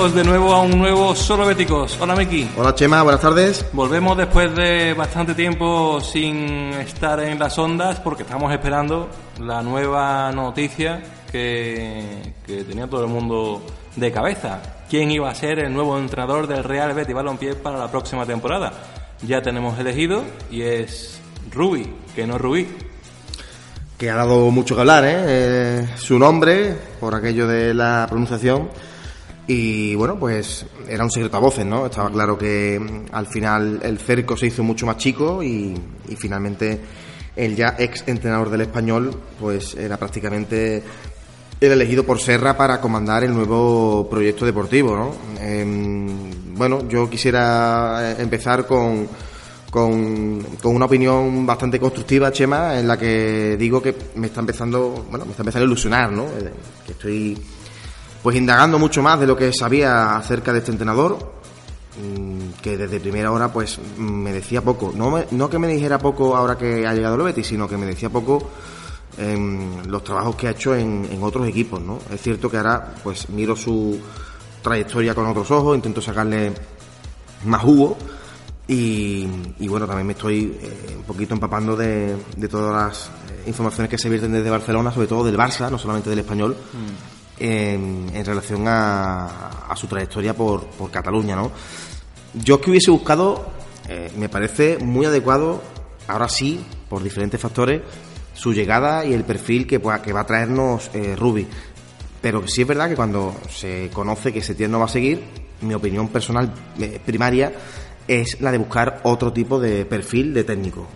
Bienvenidos de nuevo a un nuevo Solo Béticos. Hola Miki. Hola Chema, buenas tardes. Volvemos después de bastante tiempo sin estar en las ondas porque estamos esperando la nueva noticia que, que tenía todo el mundo de cabeza. ¿Quién iba a ser el nuevo entrenador del Real Betis Balompié para la próxima temporada? Ya tenemos elegido y es Rubi, que no Rubí. Que ha dado mucho que hablar, ¿eh? Eh, Su nombre, por aquello de la pronunciación. Y bueno, pues era un secreto a voces, ¿no? Estaba claro que mm, al final el cerco se hizo mucho más chico y, y finalmente el ya ex entrenador del español, pues era prácticamente el elegido por Serra para comandar el nuevo proyecto deportivo, ¿no? Em, bueno, yo quisiera eh, empezar con, con, con una opinión bastante constructiva, Chema, en la que digo que me está empezando, bueno, me está empezando a ilusionar, ¿no? Eh, Que estoy pues indagando mucho más de lo que sabía acerca de este entrenador, mm, que desde primera hora pues mm, me decía poco. No, me- no que me dijera poco ahora que ha llegado el Betis, sino que me decía poco en los trabajos que ha hecho en, en otros equipos, ¿no? Es cierto que ahora pues miro su trayectoria con otros ojos, intento sacarle más jugo y, bueno, también me estoy eh, un poquito empapando de, de todas las eh, informaciones que se vierten desde Barcelona, sobre todo del Barça, no solamente del español, en, relación a, a su trayectoria por, Cataluña, ¿no? Yo es que hubiese buscado, eh, me parece muy adecuado, ahora sí, por diferentes factores, su llegada y el perfil que, va a traernos eh, Rubi. Pero sí es verdad que cuando se conoce que Setién no va a seguir, mi opinión personal eh, primaria es la de buscar otro tipo de perfil de técnico.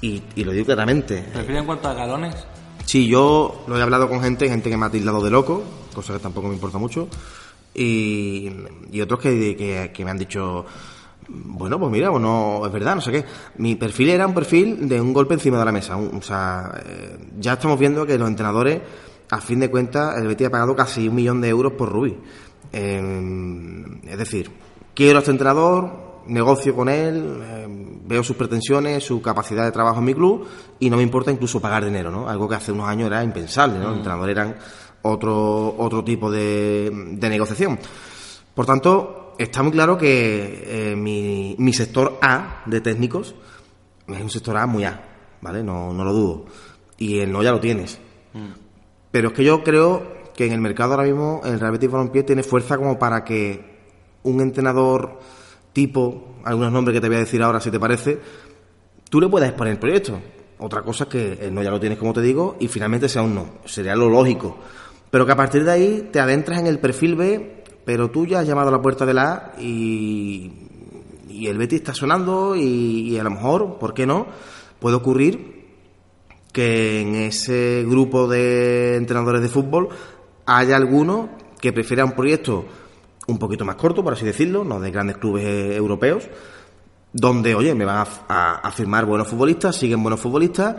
Y, y lo digo claramente. ¿Prefiere en cuanto a galones? Sí, yo lo he hablado con gente, gente que me ha tildado de loco, cosa que tampoco me importa mucho, y, y otros que, que- me han dicho, bueno, pues mira, pues no, es verdad, no sé qué. Mi perfil era un perfil de un golpe encima de la mesa. o sea, eh, ya estamos viendo que los entrenadores, a fin de cuentas, el Betis ha pagado casi un millón de euros por Rubí. Eh, es decir, quiero a este entrenador, negocio con él, eh, veo sus pretensiones, su capacidad de trabajo en mi club y no me importa incluso pagar dinero, ¿no? Algo que hace unos años era impensable, ¿no? Los entrenadores eran otro, otro tipo de, de negociación. Por tanto, está muy claro que eh, mi, mi sector A de técnicos es un sector A muy A, ¿vale? No, no lo dudo. Y el no ya lo tienes. Pero es que yo creo que en el mercado ahora mismo el Real Betis Balompié tiene fuerza como para que un entrenador tipo, algunos nombres que te voy a decir ahora si te parece, tú le puedas exponer el proyecto. Otra cosa es que el no ya lo tienes como te digo y finalmente sea un no. Sería lo lógico. Pero que a partir de ahí te adentras en el perfil B, pero tú ya has llamado a la puerta de la A y, y el Betis está sonando y, y a lo mejor, ¿por qué no? Puede ocurrir que en ese grupo de entrenadores de fútbol haya alguno que prefiera un proyecto un poquito más corto, por así decirlo, no de grandes clubes eh, europeos, donde, oye, me van a, firmar buenos futbolistas, siguen buenos futbolistas,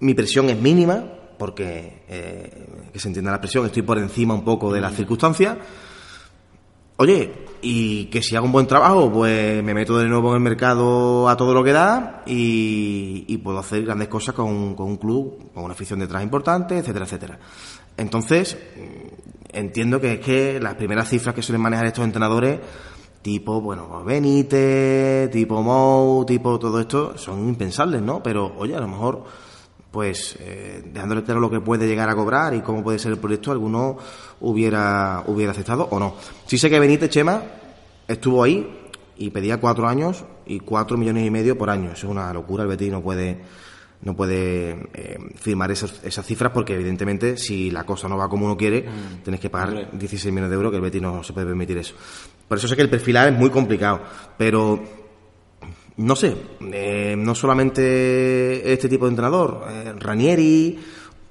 mi presión es mínima, porque, eh, que se entienda la presión, estoy por encima un poco de las circunstancias, Oye, y que si hago un buen trabajo, pues me meto de nuevo en el mercado a todo lo que da y, y puedo hacer grandes cosas con, con un club, con una afición detrás importante, etcétera, etcétera. Entonces, mm, entiendo que es que las primeras cifras que suelen manejar estos entrenadores, tipo, bueno, Benítez, tipo Mou, tipo todo esto, son impensables, ¿no? Pero, oye, a lo mejor pues eh, dejándole claro lo que puede llegar a cobrar y cómo puede ser el proyecto, alguno hubiera, hubiera aceptado o no. Sí sé que Benítez Chema estuvo ahí y pedía cuatro años y cuatro millones y medio por año. Es una locura, el Betis no puede, no puede eh, firmar esos- esas cifras porque evidentemente si la cosa no va como uno quiere, tienes que pagar Hombre. 16 millones de euros que el Betis no se puede permitir eso. Por eso sé que el perfilar es muy complicado, pero no sé, eh, no solamente este tipo de entrenador, eh, Ranieri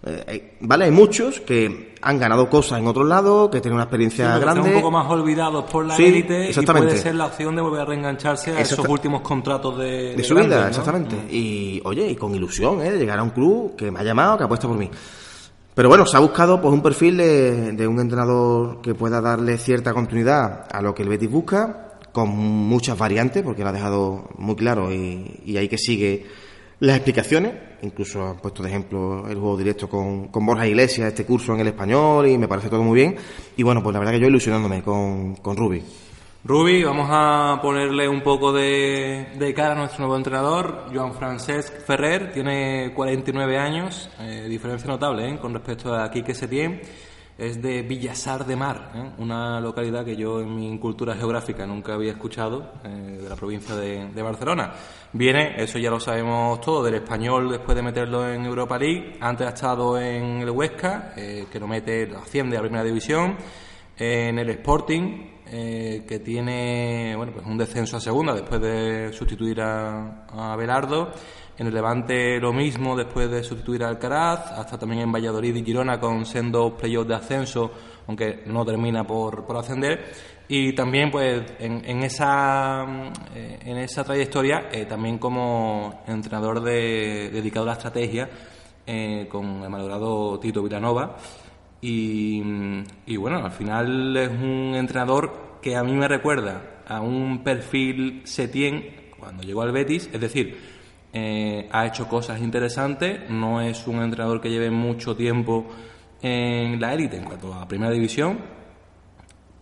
Eh, vale, hay muchos que han ganado cosas en otros lados, que tienen una experiencia Sí, grande. Están un poco más olvidados por la Sí, élite y exactamente. puede ser la opción de volver a reengancharse a esos últimos contratos de, de su grandes, vida, ¿no? exactamente. Y oye, y con ilusión, ¿eh? De llegar a un club que me ha llamado, que apuesta por mí. Pero bueno, se ha buscado pues un perfil de, de un entrenador que pueda darle cierta continuidad a lo que el Betis busca, con muchas variantes, porque lo ha dejado muy claro y, y ahí que sigue las explicaciones. Incluso han puesto de ejemplo el juego directo con, con Borja Iglesias, este curso en el español, y me parece todo muy bien. Y bueno, pues la verdad que yo ilusionándome con, con Rubi. Rubi, vamos a ponerle un poco de, de cara a nuestro nuevo entrenador, Joan Francesc Ferrer, tiene 49 años, eh, diferencia notable ¿eh? con respecto a Quique Setién, es de Villasar de Mar, ¿eh? una localidad que yo en mi cultura geográfica nunca había escuchado, eh, de la provincia de, de Barcelona. Viene, eso ya lo sabemos todos, del español después de meterlo en Europa League, antes ha estado en el Huesca, eh, que lo mete, lo asciende a Primera División, en el Sporting, que tiene bueno, pues un descenso a segunda después de sustituir a Belardo. En el Levante lo mismo después de sustituir a Alcaraz, hasta también en Valladolid y Girona con sendos playoffs de ascenso, aunque no termina por, por ascender. Y también pues en, en esa, eh, en esa trayectoria eh, también como entrenador de, dedicado a la estrategia eh, con el malogrado Tito Vilanova. Y, y bueno, al final es un entrenador que a mí me recuerda a un perfil Setien cuando llegó al Betis, es decir, eh, ha hecho cosas interesantes, no es un entrenador que lleve mucho tiempo en la élite en cuanto a primera división,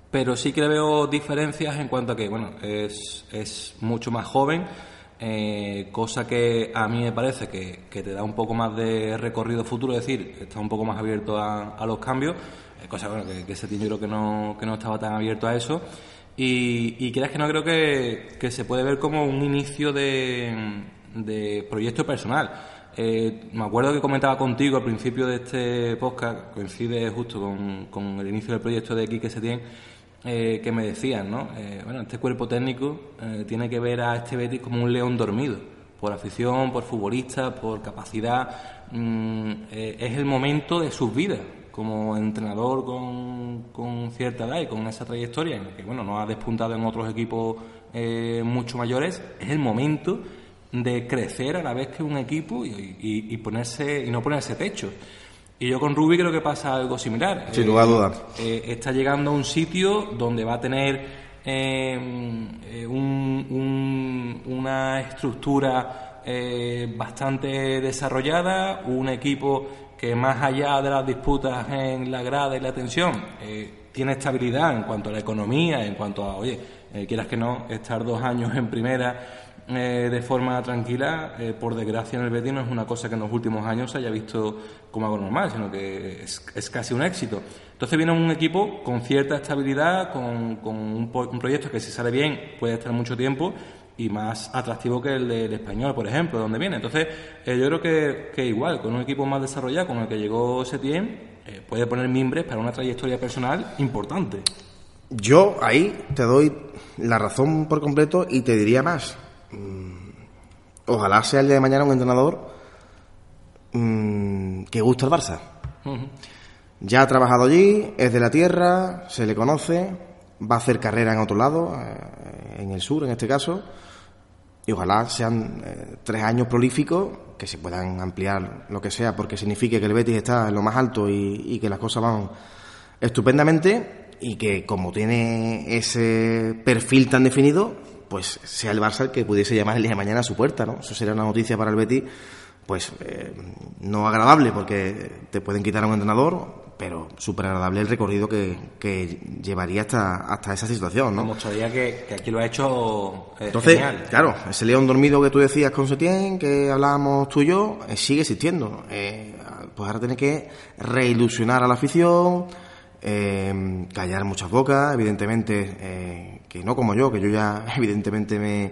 pero sí que veo diferencias en cuanto a que, bueno, es, es mucho más joven, eh, cosa que a mí me parece que, que te da un poco más de recorrido futuro, es decir, está un poco más abierto a, a los cambios, eh, cosa bueno, que, ese tío yo creo que no, que no estaba tan abierto a eso. Y, y quieras que no, creo que, que se puede ver como un inicio de, de proyecto personal. Eh, me acuerdo que comentaba contigo al principio de este podcast, coincide justo con, con el inicio del proyecto de Quique Setién, eh, que me decían, ¿no? Eh, bueno, este cuerpo técnico eh, tiene que ver a este Betis como un león dormido, por afición, por futbolista, por capacidad. mm, es el momento de sus vidas como entrenador con, con cierta edad y con esa trayectoria, en que bueno, no ha despuntado en otros equipos mucho mayores, es el momento de crecer a la vez que un equipo y, y- y ponerse y no ponerse techo. Y yo con Rubi creo que pasa algo similar. Sin lugar a dudas. eh, está llegando a un sitio donde va a tener eh, eh, un- un- una estructura eh, bastante desarrollada, un equipo que más allá de las disputas en la grada y la tensión, eh, tiene estabilidad en cuanto a la economía, en cuanto a, oye, eh, quieras que no, estar dos años en primera eh, de forma tranquila, eh, por desgracia en el Betis no es una cosa que en los últimos años se haya visto como algo normal, sino que es, es casi un éxito. Entonces viene un equipo con cierta estabilidad, con, con un, un proyecto que si sale bien puede estar mucho tiempo y más atractivo que el del español, por ejemplo, donde viene. Entonces eh, yo creo que, que igual, con un equipo más desarrollado, con el que llegó Setién, eh, puede poner mimbres para una trayectoria personal importante. Yo ahí te doy la razón por completo y te diría más. Ojalá sea el día de mañana un entrenador mm, que guste al Barça. Ya ha trabajado allí, es de la tierra, se le conoce, va a hacer carrera en otro lado, eh, en el sur en este caso, y ojalá sean eh, tres años prolíficos que se puedan ampliar lo que sea, porque signifique que el Betis está en lo más alto y, y que las cosas van estupendamente y que como tiene ese perfil tan definido, pues sea el Barça el que pudiese llamar el día de mañana a su puerta, ¿no? Eso sería una noticia para el Betis, pues eh, no agradable porque te pueden quitar a un entrenador, pero súper agradable el recorrido que, que llevaría hasta, hasta esa situación, ¿no? Mostraría que, que aquí lo ha hecho eh, Entonces, genial. claro, ese león dormido que tú decías con Setién, que hablábamos tú y yo, eh, sigue existiendo. Eh, pues ahora tiene que reilusionar a la afición, callar muchas bocas, evidentemente, que no como yo, que yo ya evidentemente me,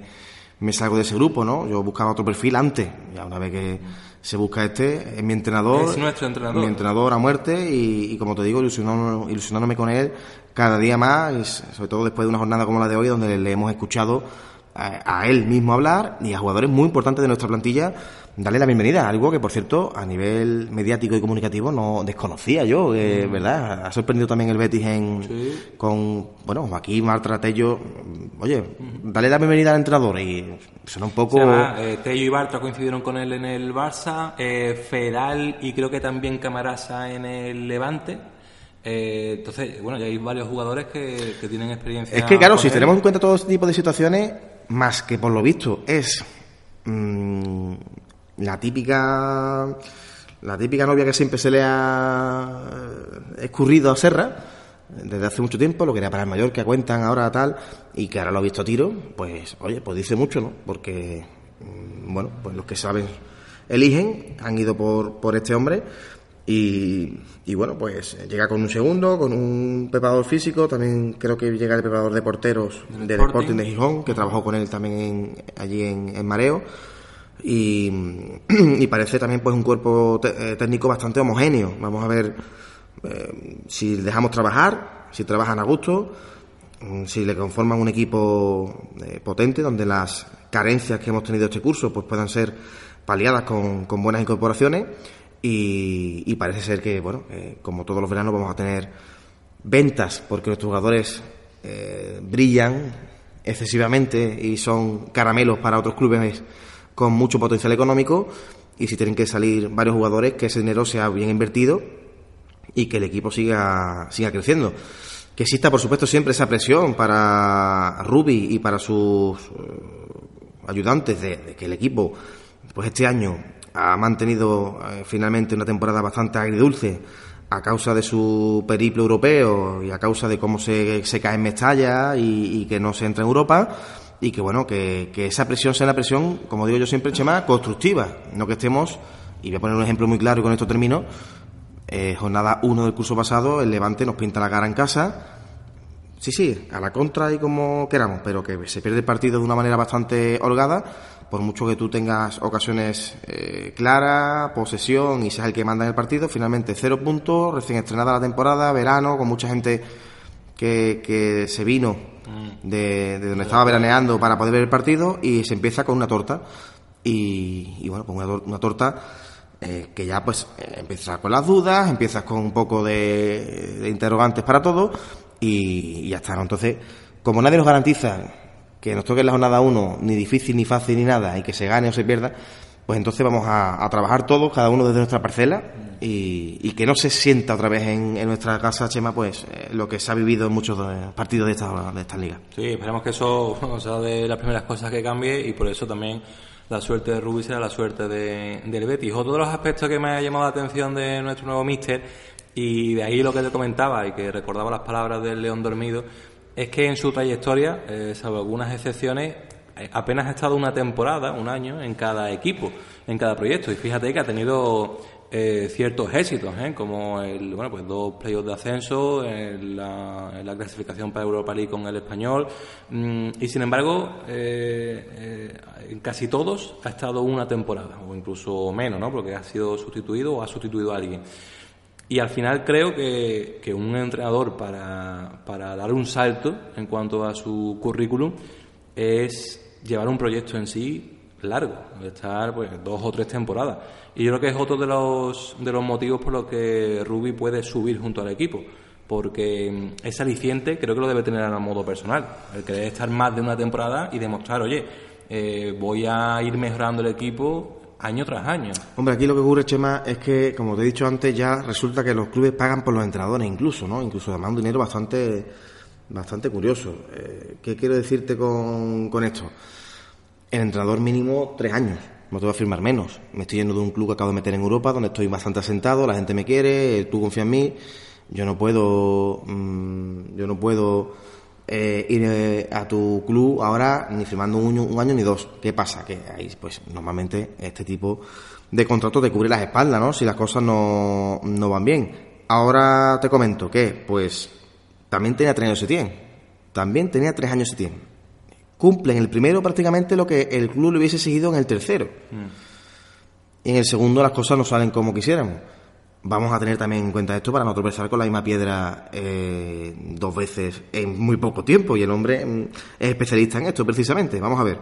me salgo de ese grupo, ¿no? Yo buscaba otro perfil antes, ya una vez que se busca este, es mi entrenador. Es nuestro entrenador. Mi entrenador a muerte y, y como te digo, ilusionándome con él cada día más, y sobre todo después de una jornada como la de hoy, donde le hemos escuchado a, a él mismo hablar y a jugadores muy importantes de nuestra plantilla darle la bienvenida, algo que por cierto a nivel mediático y comunicativo no desconocía yo, eh, Mm. ¿verdad? Ha sorprendido también el Betis en, con, bueno, aquí Marta Tello, oye, dale la bienvenida al entrenador y suena un poco... Llama, eh, Tello y Bartra coincidieron con él en el Barça, eh, Feral y creo que también Camarasa en el Levante. Eh, entonces, bueno, ya hay varios jugadores que, que tienen experiencia. Es que, claro, si él. tenemos en cuenta todo este tipo de situaciones, más que por lo visto es mm, la típica la típica novia que siempre se le ha escurrido a Serra desde hace mucho tiempo, lo que era para el mayor que cuentan ahora tal, y que ahora lo ha visto a tiro, pues oye, pues dice mucho, ¿no? Porque, mm, bueno, pues los que saben eligen, han ido por, por este hombre y, y bueno, pues llega con un segundo, con un preparador físico, también creo que llega el preparador de porteros Del del Sporting. Sporting de Gijón, que trabajó con él también en- allí en, en Mareo. Y, parece también pues un cuerpo eh, técnico bastante homogéneo. Vamos a ver eh, si dejamos trabajar, si trabajan a gusto, mm, si le conforman un equipo eh, potente donde las carencias que hemos tenido este curso pues puedan ser paliadas con, con buenas incorporaciones y, parece ser que bueno como todos los veranos vamos a tener ventas porque nuestros jugadores brillan excesivamente y son caramelos para otros clubes con mucho potencial económico y si tienen que salir varios jugadores que ese dinero sea bien invertido y que el equipo siga, siga creciendo. Que exista, por supuesto, siempre esa presión para Rubi y para sus eh, ayudantes de, que el equipo, pues este año, ha mantenido eh, finalmente una temporada bastante agridulce a causa de su periplo europeo y a causa de cómo se, se cae en Mestalla y que no se entra en Europa y que bueno, que, que esa presión sea una presión, como digo yo siempre, Chema, constructiva, no que estemos, y voy a poner un ejemplo muy claro y con esto termino, eh, jornada 1 del curso pasado, el Levante nos pinta la cara en casa. Sí, sí, a la contra y como queramos, pero que se pierde el partido de una manera bastante holgada, por mucho que tú tengas ocasiones eh, claras, posesión y seas el que manda en el partido, finalmente cero puntos, recién estrenada la temporada, verano, con mucha gente que, que se vino de, de donde estaba veraneando para poder ver el partido y se empieza con una torta. Y, y bueno, pues una, tor- una torta eh, que ya pues eh, empiezas con las dudas, empiezas con un poco de, de interrogantes para todo y, y ya está. ¿no? Entonces, como nadie nos garantiza que nos toque en la jornada 1 ni difícil, ni fácil, ni nada, y que se gane o se pierda, pues entonces vamos a, trabajar todos, cada uno desde nuestra parcela, y, que no se sienta otra vez en, en nuestra casa, Chema, pues eh, lo que se ha vivido en muchos eh, partidos de esta, de esta liga. Sí, esperemos que eso sea de las primeras cosas que cambie y por eso también la suerte de Rubí será la suerte de, del Betis. Otro de los aspectos que me ha llamado la atención de nuestro nuevo míster y de ahí lo que te comentaba y que recordaba las palabras del León Dormido es que en su trayectoria, eh, salvo algunas excepciones, apenas ha estado una temporada, un año, en cada equipo, en cada proyecto. Y fíjate que ha tenido eh, ciertos éxitos, ¿eh? como el, bueno, pues dos playoffs de ascenso, en la, la clasificación para Europa League con el español. Mm, y sin embargo, eh, en casi todos ha estado una temporada, o incluso menos, ¿no? porque ha sido sustituido o ha sustituido a alguien. Y al final creo que, que un entrenador para, para dar un salto en cuanto a su currículum es llevar un proyecto en sí largo, estar pues dos o tres temporadas. Y yo creo que es otro de los, de los motivos por los que Rubi puede subir junto al equipo. Porque ese aliciente creo que lo debe tener a modo personal. El querer estar más de una temporada y demostrar, oye, eh, voy a ir mejorando el equipo año tras año. Hombre, aquí lo que ocurre, Chema, es que, como te he dicho antes, ya resulta que los clubes pagan por los entrenadores, incluso, ¿no? Incluso además un dinero bastante, bastante curioso. Eh, ¿Qué quiero decirte con, con esto? El entrenador mínimo tres años. No te voy a firmar menos. Me estoy yendo de un club que acabo de meter en Europa, donde estoy bastante asentado, la gente me quiere, tú confías en mí. Yo no puedo, mm, yo no puedo eh, ir eh, a tu club ahora ni firmando un año, ni dos. ¿Qué pasa? Que ahí, pues, normalmente este tipo de contrato te cubre las espaldas, ¿no? Si las cosas no, no van bien. Ahora te comento que, pues, también tenía tres años Setién. También tenía tres años Setién. Cumple en el primero prácticamente lo que el club le hubiese seguido en el tercero. Y en el segundo las cosas no salen como quisiéramos. Vamos a tener también en cuenta esto para no tropezar con la misma piedra eh, dos veces en muy poco tiempo. Y el hombre mm, es especialista en esto, precisamente. Vamos a ver.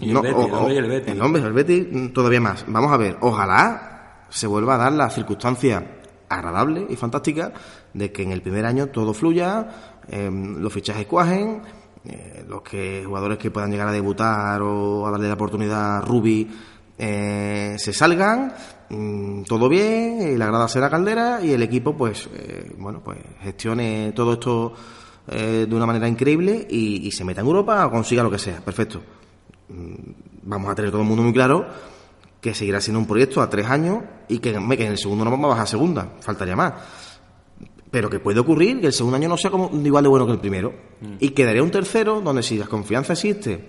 Y el Betis, el hombre y el Betis. El hombre, el Betis, mm, todavía más. Vamos a ver, ojalá se vuelva a dar la circunstancia agradable y fantástica de que en el primer año todo fluya, em, los fichajes cuajen, eh, los que jugadores que puedan llegar a debutar o a darle la oportunidad a Rubi eh, se salgan, mm, todo bien, y la grada será caldera y el equipo pues eh, bueno pues gestione todo esto eh, de una manera increíble y, se meta en Europa o consiga lo que sea, perfecto. Mm, Vamos a tener todo el mundo muy claro que seguirá siendo un proyecto a tres años y que, que en el segundo no vamos a bajar a segunda, faltaría más. Pero que puede ocurrir que el segundo año no sea como, igual de bueno que el primero. Y quedaría un tercero donde si la confianza existe,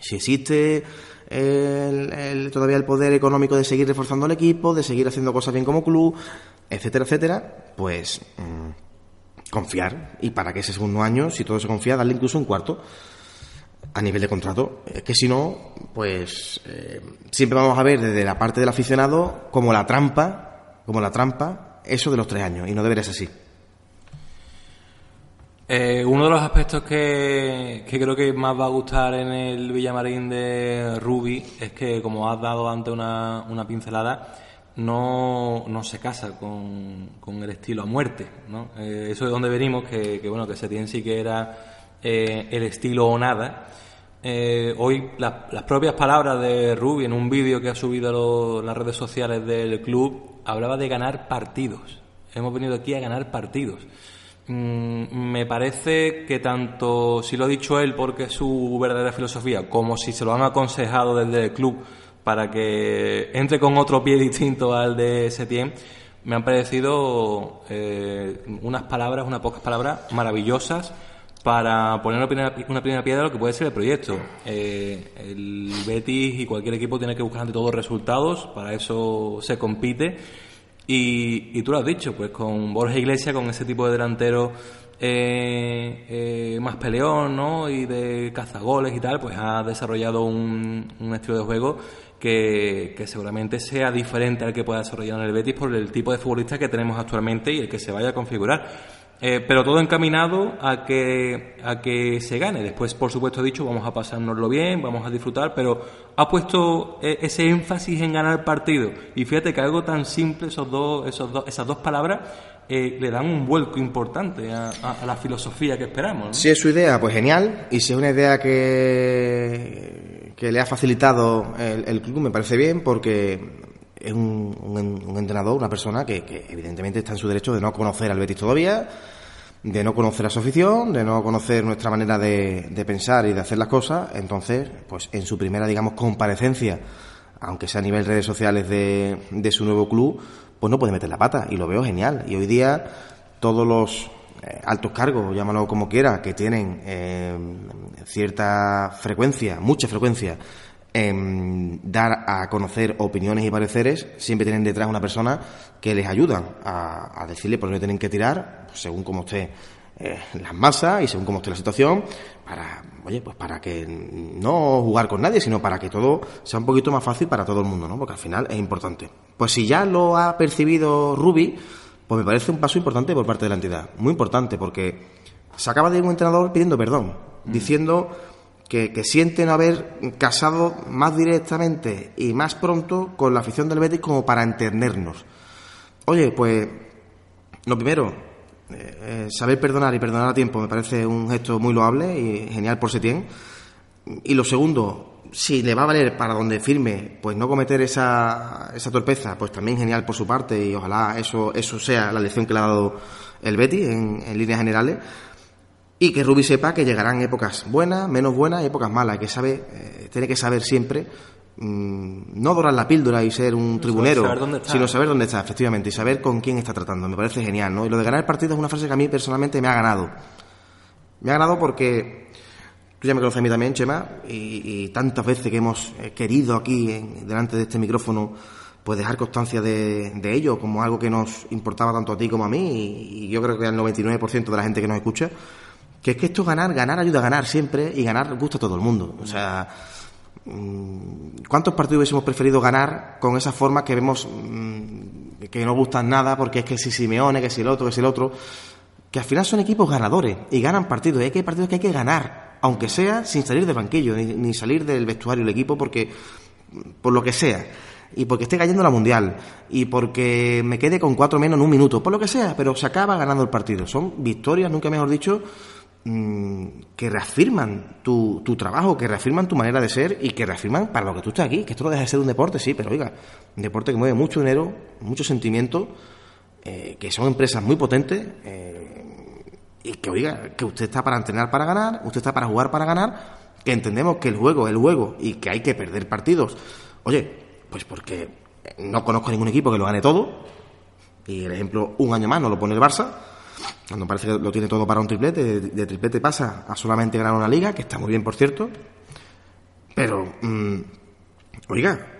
si existe el- el- todavía el poder económico de seguir reforzando el equipo, de seguir haciendo cosas bien como club, etcétera, etcétera, pues mm, confiar. Y para que ese segundo año, si todo se confía, darle incluso un cuarto a nivel de contrato. Es que si no, pues eh, siempre vamos a ver desde la parte del aficionado como la trampa, como la trampa, eso de los tres años. Y no debería ser así. Eh, uno de los aspectos que, que creo que más va a gustar en el Villamarín de Ruby es que, como has dado antes una, una pincelada, no, no se casa con, con el estilo a muerte. ¿no? Eh, eso es donde venimos, que, que, bueno, que Setién sí que era eh, el estilo o nada. Eh, hoy la- las propias palabras de Ruby en un vídeo que ha subido lo- las redes sociales del club hablaba de ganar partidos. Hemos venido aquí a ganar partidos. Mm, me parece que tanto si lo ha dicho él porque es su verdadera filosofía, como si se lo han aconsejado desde el club para que entre con otro pie distinto al de Setien, me han parecido eh, unas palabras, unas pocas palabras maravillosas para poner una primera, una primera piedra a lo que puede ser el proyecto. Eh, el Betis y cualquier equipo tiene que buscar ante todo resultados, para eso se compite. Y, tú lo has dicho, pues con Borja Iglesias, con ese tipo de delantero eh, eh, más peleón, ¿no? Y de cazagoles y tal, pues ha desarrollado un, estilo de juego que, que seguramente sea diferente al que pueda desarrollar en el Betis por el tipo de futbolista que tenemos actualmente y el que se vaya a configurar. Eh, pero todo encaminado a que, a que se gane. Después, por supuesto, he dicho, vamos a pasárnoslo bien, vamos a disfrutar, pero ha puesto eh, ese énfasis en ganar partido. Y fíjate que algo tan simple, esos dos, esos dos, esas dos palabras, eh, le dan un vuelco importante a, a- a la filosofía que esperamos. ¿no? Si es su idea, pues genial. Y si es una idea que, que le ha facilitado el, el club, me parece bien porque es un, un- un entrenador, una persona que, evidentemente está en su derecho de no conocer al Betis todavía, de no conocer a su afición, de no conocer nuestra manera de, de pensar y de hacer las cosas. Entonces, pues en su primera, digamos, comparecencia, aunque sea a nivel redes sociales de, de su nuevo club, pues no puede meter la pata. Y lo veo genial. Y hoy día todos los eh, altos cargos, llámalo como quiera, que tienen eh, cierta frecuencia, mucha frecuencia, en dar a conocer opiniones y pareceres, siempre tienen detrás una persona que les ayuda a, a decirle por dónde tienen que tirar, pues, según cómo esté eh, las masas y según cómo esté la situación, para, oye, pues para que no jugar con nadie, sino para que todo sea un poquito más fácil para todo el mundo, ¿no? Porque al final es importante. Pues si ya lo ha percibido Ruby, pues me parece un paso importante por parte de la entidad. Muy importante, porque se acaba de ir un entrenador pidiendo perdón, diciendo que, sienten haber casado más directamente y más pronto con la afición del Betis como para entendernos. Oye, pues lo primero, eh, eh, saber perdonar y perdonar a tiempo me parece un gesto muy loable y genial por Setién. Y lo segundo, si le va a valer para donde firme, pues no cometer esa, esa torpeza, pues también genial por su parte y ojalá eso, eso sea la lección que le ha dado el Betis en líneas generales. Y que Rubi sepa que llegarán épocas buenas, menos buenas y épocas malas, que sabe, eh, tiene que saber siempre mm, no dorar la píldora y ser un tribunero, saber dónde está. sino saber dónde está, efectivamente, y saber con quién está tratando. Me parece genial, ¿no? Y lo de ganar el partido es una frase que a mí personalmente me ha ganado. Me ha ganado porque tú ya me conoces a mí también, Chema, y, y tantas veces que hemos eh, querido aquí, en- delante de este micrófono, pues dejar constancia de, de ello como algo que nos importaba tanto a ti como a mí, y, y yo creo que al 99% de la gente que nos escucha, que es que esto es ganar, ganar ayuda a ganar siempre, y ganar gusta a todo el mundo. O sea, mm, ¿cuántos partidos hubiésemos preferido ganar con esa forma que vemos mm, que no gustan nada, porque es que si Simeone, que si el otro, que si el otro, que al final son equipos ganadores y ganan partidos, y hay que partidos que hay que ganar, aunque sea sin salir del banquillo, ni, salir del vestuario del equipo, porque por lo que sea y porque esté cayendo la mundial y porque me quede con cuatro menos en un minuto, por lo que sea, pero se acaba ganando el partido. Son victorias, nunca mejor dicho, que reafirman tu, tu trabajo, que reafirman tu manera de ser y que reafirman para lo que tú estás aquí, que esto no deja de ser un deporte, sí, pero oiga, un deporte que mueve mucho dinero, mucho sentimiento, eh, que son empresas muy potentes eh, y que oiga, que usted está para entrenar para ganar, usted está para jugar para ganar, que entendemos que el juego es el juego y que hay que perder partidos. Oye, pues porque no conozco ningún equipo que lo gane todo. Y el ejemplo, un año más no lo pone el Barça. Cuando parece que lo tiene todo para un triplete, de, triplete pasa a solamente ganar una liga, que está muy bien, por cierto. Pero, mm, oiga,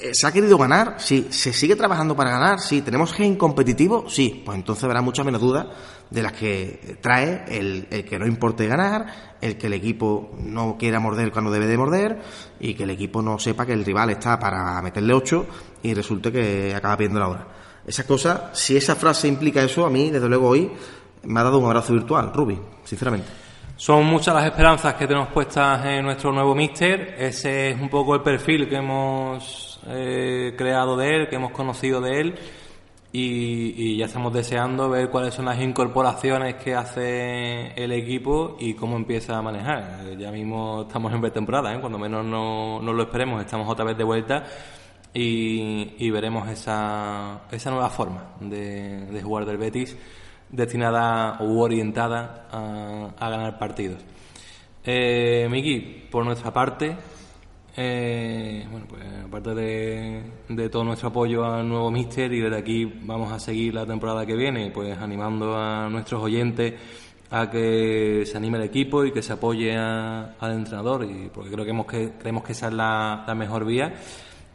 eh, ¿se ha querido ganar? Sí. ¿Se sigue trabajando para ganar? Sí. ¿Tenemos gen competitivo? Sí. Pues entonces habrá muchas menos dudas de las que trae el, el, que no importe ganar, el que el equipo no quiera morder cuando debe de morder y que el equipo no sepa que el rival está para meterle ocho y resulte que acaba pidiendo la hora. Esa cosa, si esa frase implica eso, a mí, desde luego hoy, me ha dado un abrazo virtual, Ruby, sinceramente. Son muchas las esperanzas que tenemos puestas en nuestro nuevo míster. Ese es un poco el perfil que hemos eh, creado de él, que hemos conocido de él. Y, ya estamos deseando ver cuáles son las incorporaciones que hace el equipo y cómo empieza a manejar. Ya mismo estamos en pretemporada, ¿eh? cuando menos no, no, lo esperemos, estamos otra vez de vuelta y, veremos esa, esa nueva forma de, de jugar del Betis destinada u orientada a, a ganar partidos. Eh, Miki, por nuestra parte, eh, bueno, pues aparte de, de, todo nuestro apoyo al nuevo Mister y desde aquí vamos a seguir la temporada que viene, pues animando a nuestros oyentes a que se anime el equipo y que se apoye a, al entrenador, y porque creo que, hemos que creemos que esa es la, la mejor vía.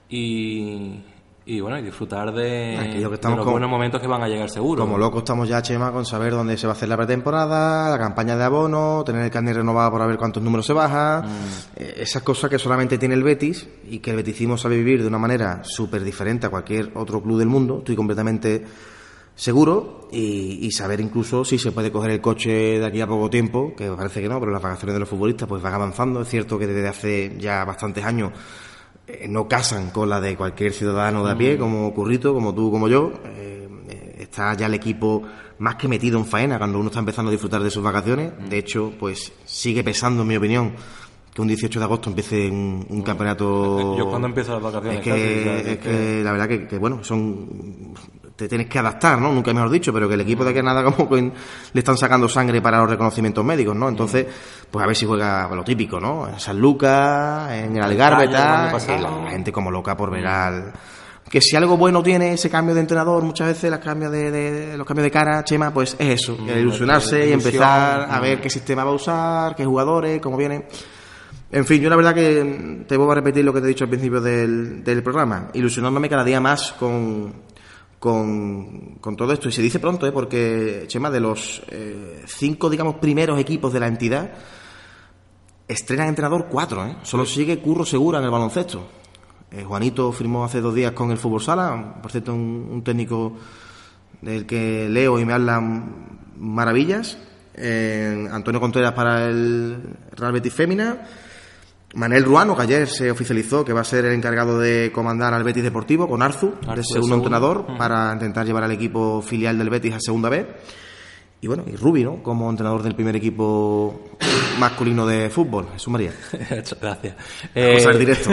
Y, y bueno, y disfrutar de, que de los buenos momentos que van a llegar seguro. Como locos estamos ya, Chema, con saber dónde se va a hacer la pretemporada, la campaña de abono, tener el carnet renovado para ver cuántos números se baja, mm. eh, esas cosas que solamente tiene el Betis y que el Betisismo sabe vivir de una manera súper diferente a cualquier otro club del mundo, estoy completamente seguro y, y, saber incluso si se puede coger el coche de aquí a poco tiempo, que parece que no, pero las vacaciones de los futbolistas pues van avanzando, es cierto que desde hace ya bastantes años eh, no casan con la de cualquier ciudadano de a pie, como Currito, como tú, como yo. Eh, está ya el equipo más que metido en faena cuando uno está empezando a disfrutar de sus vacaciones. De hecho, pues sigue pesando, en mi opinión, que un 18 de agosto empiece un, un campeonato. Yo cuando empiezo las vacaciones. Es que, casi, es que, que la verdad que, que, bueno, son te tienes que adaptar, ¿no? Nunca mejor dicho, pero que el equipo de que nada como que le están sacando sangre para los reconocimientos médicos, ¿no? Entonces, pues a ver si juega lo típico, ¿no? En San Lucas, en el Algarve, tal, la gente como loca por ver al que si algo bueno tiene ese cambio de entrenador, muchas veces los cambios de, de los cambios de cara, Chema, pues es eso, el ilusionarse y empezar a ver qué sistema va a usar, qué jugadores, cómo viene. En fin, yo la verdad que te voy a repetir lo que te he dicho al principio del, del programa, ilusionándome cada día más con, con, con, todo esto. Y se dice pronto, ¿eh? porque, Chema, de los eh, cinco, digamos, primeros equipos de la entidad, estrenan entrenador cuatro, ¿eh? Solo sigue Curro Segura en el baloncesto. Eh, Juanito firmó hace dos días con el Fútbol Sala, por cierto, un, un técnico del que leo y me hablan maravillas. Eh, Antonio Contreras para el Real Betis Fémina. Manel Ruano, que ayer se oficializó que va a ser el encargado de comandar al Betis Deportivo con Arzu, Arzu de segundo entrenador, uh -huh. para intentar llevar al equipo filial del Betis a segunda vez. Y bueno, y Rubi, ¿no? Como entrenador del primer equipo masculino de fútbol. Jesús María. Gracias. Vamos a ver directo.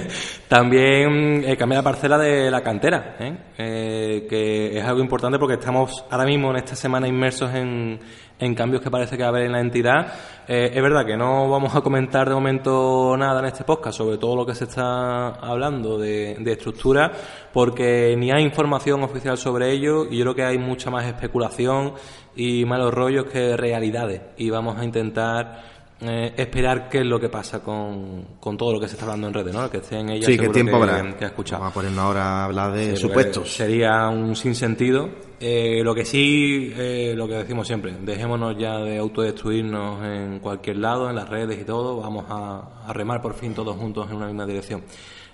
también eh, cambia la parcela de la cantera, ¿eh? Eh, que es algo importante porque estamos ahora mismo en esta semana inmersos en, en cambios que parece que va a haber en la entidad. Eh, es verdad que no vamos a comentar de momento nada en este podcast sobre todo lo que se está hablando de, de, estructura, porque ni hay información oficial sobre ello y yo creo que hay mucha más especulación y malos rollos que realidades. Y vamos a intentar eh, esperar qué es lo que pasa con, con, todo lo que se está hablando en redes, ¿no? Que esté en ella sí, qué tiempo que, habrá. que ha escuchado. Vamos a ponernos ahora a hablar de sí, supuestos. Sería un sinsentido. Eh, lo que sí, eh, lo que decimos siempre, dejémonos ya de autodestruirnos en cualquier lado, en las redes y todo, vamos a, a remar por fin todos juntos en una misma dirección.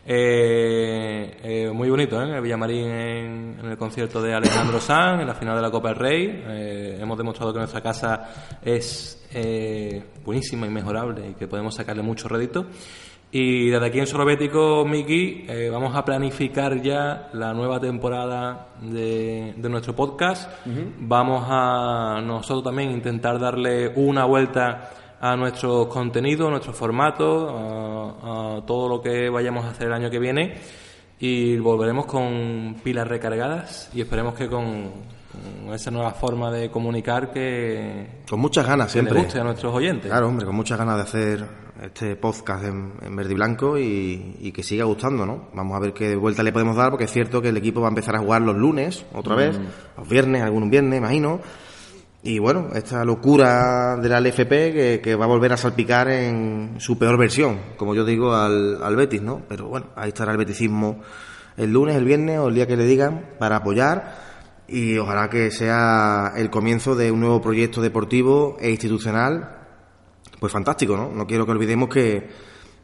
Eh, eh, muy bonito, ¿eh? El Villamarín en, en el concierto de Alejandro Sanz, en la final de la Copa del Rey. Eh, hemos demostrado que nuestra casa es eh, buenísima, inmejorable y que podemos sacarle mucho rédito. Y desde aquí en Sorobético, Miki, vamos a planificar ya la nueva temporada de, de nuestro podcast. Vamos a nosotros también intentar darle una vuelta a nuestro contenido, a nuestro formato, todo lo que vayamos a hacer el año que viene. Y volveremos con pilas recargadas y esperemos que con, con esa nueva forma de comunicar que, Con muchas ganas que le siempre. guste a nuestros oyentes. Claro, hombre, con muchas ganas de hacer este podcast en, en verde y blanco y, y que siga gustando, ¿no? Vamos a ver qué vuelta le podemos dar, porque es cierto que el equipo va a empezar a jugar los lunes, otra vez, los viernes, algún viernes, imagino. Y bueno, esta locura de la LFP que, va a volver a salpicar en su peor versión, como yo digo, al, al Betis, ¿no? Pero bueno, ahí estará el beticismo el lunes, el viernes o el día que le digan para apoyar y ojalá que sea el comienzo de un nuevo proyecto deportivo e institucional pues fantástico, ¿no? No quiero que olvidemos que,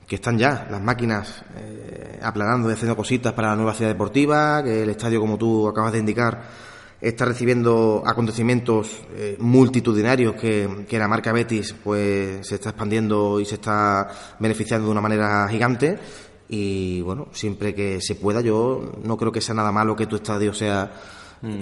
que están ya las máquinas eh, aplanando y haciendo cositas para la nueva ciudad deportiva, que el estadio, como tú acabas de indicar, está recibiendo acontecimientos eh, multitudinarios que, que la marca Betis pues se está expandiendo y se está beneficiando de una manera gigante. Y bueno, siempre que se pueda yo no creo que sea nada malo que tu estadio sea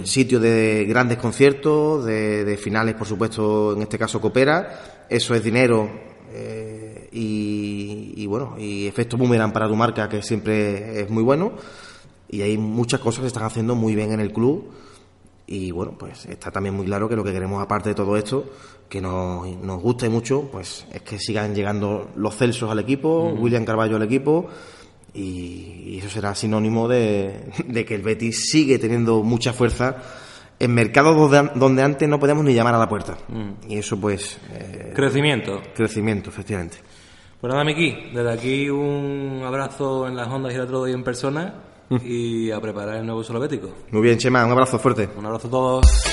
sitio de grandes conciertos, de, de finales por supuesto, en este caso Coopera, eso es dinero eh, y, y bueno, y efecto boomerang para tu marca que siempre es muy bueno. Y hay muchas cosas que están haciendo muy bien en el club y bueno, pues está también muy claro que lo que queremos aparte de todo esto, que nos, nos guste mucho, pues es que sigan llegando los Celsos al equipo, William Carballo al equipo y, y eso será sinónimo de, de que el Betis sigue teniendo mucha fuerza en mercados donde, donde antes no podíamos ni llamar a la puerta. Y eso pues eh, Crecimiento. crecimiento, efectivamente. Pues nada, Miki, desde aquí un abrazo en las ondas y el otro día en persona y a preparar el nuevo solobético. Muy bien, Chema, un abrazo fuerte. Un abrazo a todos.